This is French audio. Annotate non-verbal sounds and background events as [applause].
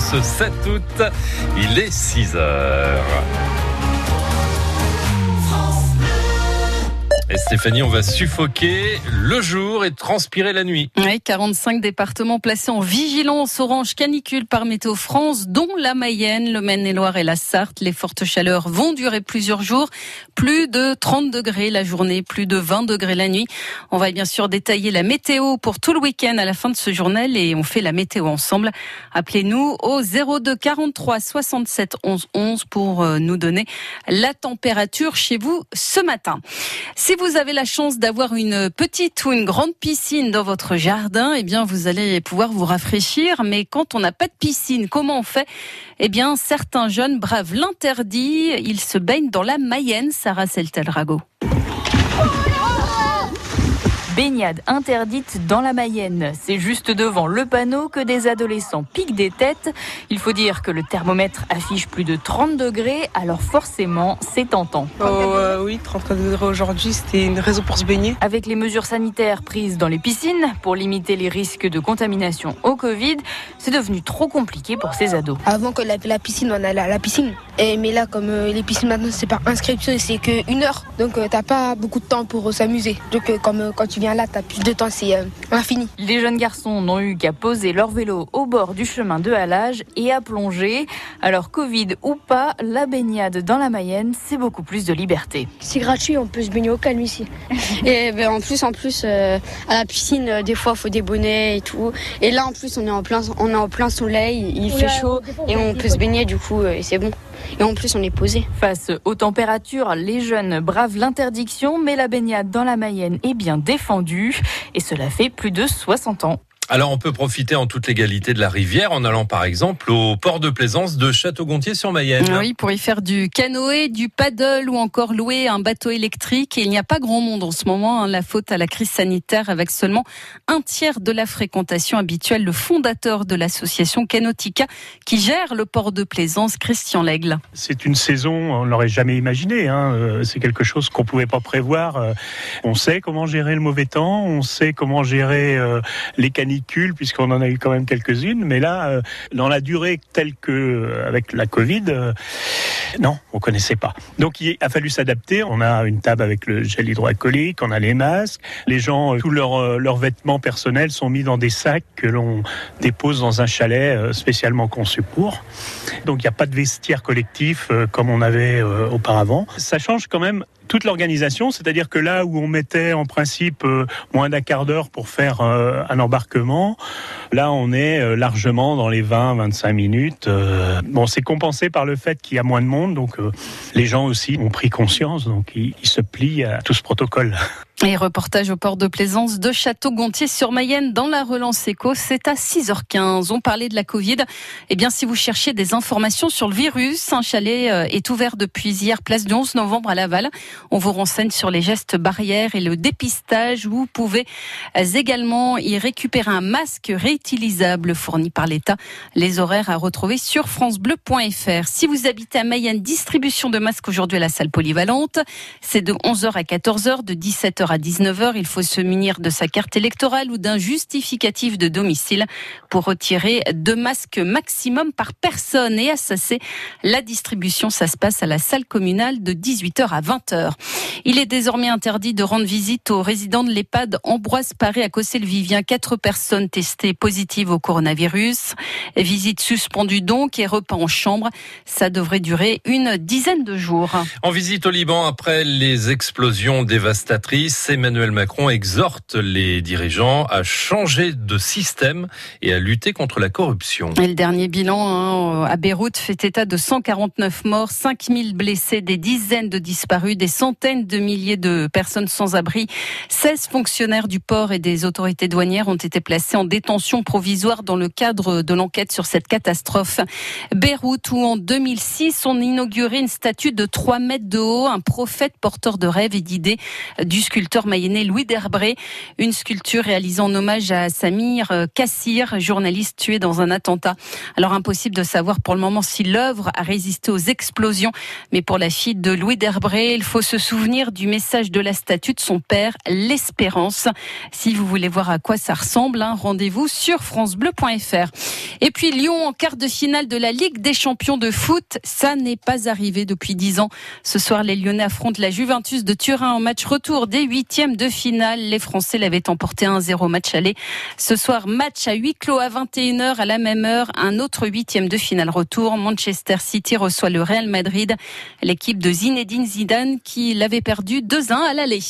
ce 7 août. Il est 6 heures. Et Stéphanie, on va suffoquer le jour et transpirer la nuit. Oui, 45 départements placés en vigilance orange canicule par Météo France, dont la Mayenne, le Maine-et-Loire et la Sarthe. Les fortes chaleurs vont durer plusieurs jours. Plus de 30 degrés la journée, plus de 20 degrés la nuit. On va bien sûr détailler la météo pour tout le week-end à la fin de ce journal et on fait la météo ensemble. Appelez-nous au 02 43 67 11 11 pour euh, nous donner la température chez vous ce matin. Si vous avez la chance d'avoir une petite ou une grande piscine dans votre jardin, eh bien, vous allez pouvoir vous rafraîchir. Mais quand on n'a pas de piscine, comment on fait? Eh bien, certains jeunes bravent l'interdit. Ils se baignent dans la Mayenne, Sarah Seltel-Rago. Baignade interdite dans la Mayenne. C'est juste devant le panneau que des adolescents piquent des têtes. Il faut dire que le thermomètre affiche plus de 30 degrés, alors forcément, c'est tentant. Oh, euh, oui, 34 degrés aujourd'hui, c'était une raison pour se baigner. Avec les mesures sanitaires prises dans les piscines pour limiter les risques de contamination au Covid, c'est devenu trop compliqué pour ces ados. Avant que la, la piscine, on allait à la piscine. Et, mais là, comme euh, les piscines maintenant, c'est par inscription et c'est qu'une heure. Donc, euh, t'as pas beaucoup de temps pour euh, s'amuser. Donc, euh, comme euh, quand tu viens là, t'as plus de temps, c'est euh, infini. Les jeunes garçons n'ont eu qu'à poser leur vélo au bord du chemin de halage et à plonger. Alors Covid ou pas, la baignade dans la Mayenne, c'est beaucoup plus de liberté. C'est gratuit, on peut se baigner au calme ici. [laughs] et ben, en plus, en plus, euh, à la piscine, euh, des fois, il faut des bonnets et tout. Et là, en plus, on est en plein, on est en plein soleil, il fait chaud et on peut se baigner du coup, et c'est bon. Et en plus, on est posé. Face aux températures, les jeunes bravent l'interdiction, mais la baignade dans la Mayenne est bien défendue et cela fait plus de 60 ans. Alors on peut profiter en toute légalité de la rivière en allant par exemple au port de plaisance de Château-Gontier-sur-Mayenne. Oui, pour y faire du canoë, du paddle ou encore louer un bateau électrique. Et il n'y a pas grand monde en ce moment. hein, la faute à la crise sanitaire avec seulement un tiers de la fréquentation habituelle. Le fondateur de l'association Canotica qui gère le port de plaisance, Christian Lègle. C'est une saison, on l'aurait jamais imaginé. Hein. euh, C'est quelque chose qu'on pouvait pas prévoir. euh. On sait comment gérer le mauvais temps, on sait comment gérer euh, les canicules puisqu'on en a eu quand même quelques-unes. Mais là, euh, dans la durée telle que euh, avec la Covid, euh, non, on connaissait pas. Donc il a fallu s'adapter. On a une table avec le gel hydroalcoolique, on a les masques. Les gens, tous leurs leurs vêtements personnels sont mis dans des sacs que l'on dépose dans un chalet spécialement conçu pour. Donc il n'y a pas de vestiaire collectif comme on avait auparavant. Ça change quand même toute l'organisation, c'est-à-dire que là où on mettait en principe euh, moins d'un quart d'heure pour faire euh, un embarquement, là on est euh, largement dans les 20-25 minutes. Bon, c'est compensé par le fait qu'il y a moins de monde, donc les gens aussi ont pris conscience, donc ils se plient à tout ce protocole. Et reportage au port de plaisance de Château-Gontier-sur-Mayenne dans la relance éco. C'est à 6h15. On parlait de la Covid. Eh bien, si vous cherchez des informations sur le virus, un chalet euh, est ouvert depuis hier, place du 11 novembre à Laval. On vous renseigne sur les gestes barrières et le dépistage. Vous pouvez euh, également y récupérer un masque réutilisable fourni par l'État. Les horaires à retrouver sur francebleu.fr. Si vous habitez à Mayenne, distribution de masques aujourd'hui à la salle polyvalente. C'est de 11h à 14h, de 17h à 19h. Il faut se munir de sa carte électorale ou d'un justificatif de domicile pour retirer deux masques maximum par personne. Et à Sassé, la distribution, ça se passe à la salle communale de 18h à 20h. Il est désormais interdit de rendre visite aux résidents de l'EHPAD Ambroise Paré à Cossé-le-Vivien. Quatre personnes testées positives au coronavirus. Visite suspendue donc et repas en chambre. Ça devrait durer une dizaine de jours. En visite au Liban après les explosions dévastatrices, Emmanuel Macron exhorte les dirigeants à changer de système et à lutter contre la corruption. Et le dernier bilan hein, à Beyrouth fait état de 149 morts, 5000 blessés, des dizaines de disparus, des centaines de milliers de personnes sans abri. 16 fonctionnaires du port et des autorités douanières ont été placés en détention provisoire dans le cadre de l'enquête sur cette catastrophe. Beyrouth où en 2006 on inaugurait une statue de 3 mètres de haut, un prophète porteur de rêves et d'idées du sculpteur sculpteur mayennais Louis Derbré. Une sculpture réalisée en hommage à Samir Kassir, journaliste tué dans un attentat. Alors impossible de savoir pour le moment si l'œuvre a résisté aux explosions, mais pour la fille de Louis Derbré, il faut se souvenir du message de la statue de son père, l'espérance. Si vous voulez voir à quoi ça ressemble, hein, rendez-vous sur francebleu.fr. Et puis Lyon en quart de finale de la Ligue des champions de foot, ça n'est pas arrivé depuis dix ans. Ce soir, les Lyonnais affrontent la Juventus de Turin en match retour des huitièmes de finale. Les Français l'avaient emporté 1-0 match aller. Ce soir, match à huis clos à 21h à la même heure. Un autre huitième de finale retour. Manchester City reçoit le Real Madrid. L'équipe de Zinedine Zidane qui l'avait perdu 2-1 à l'aller.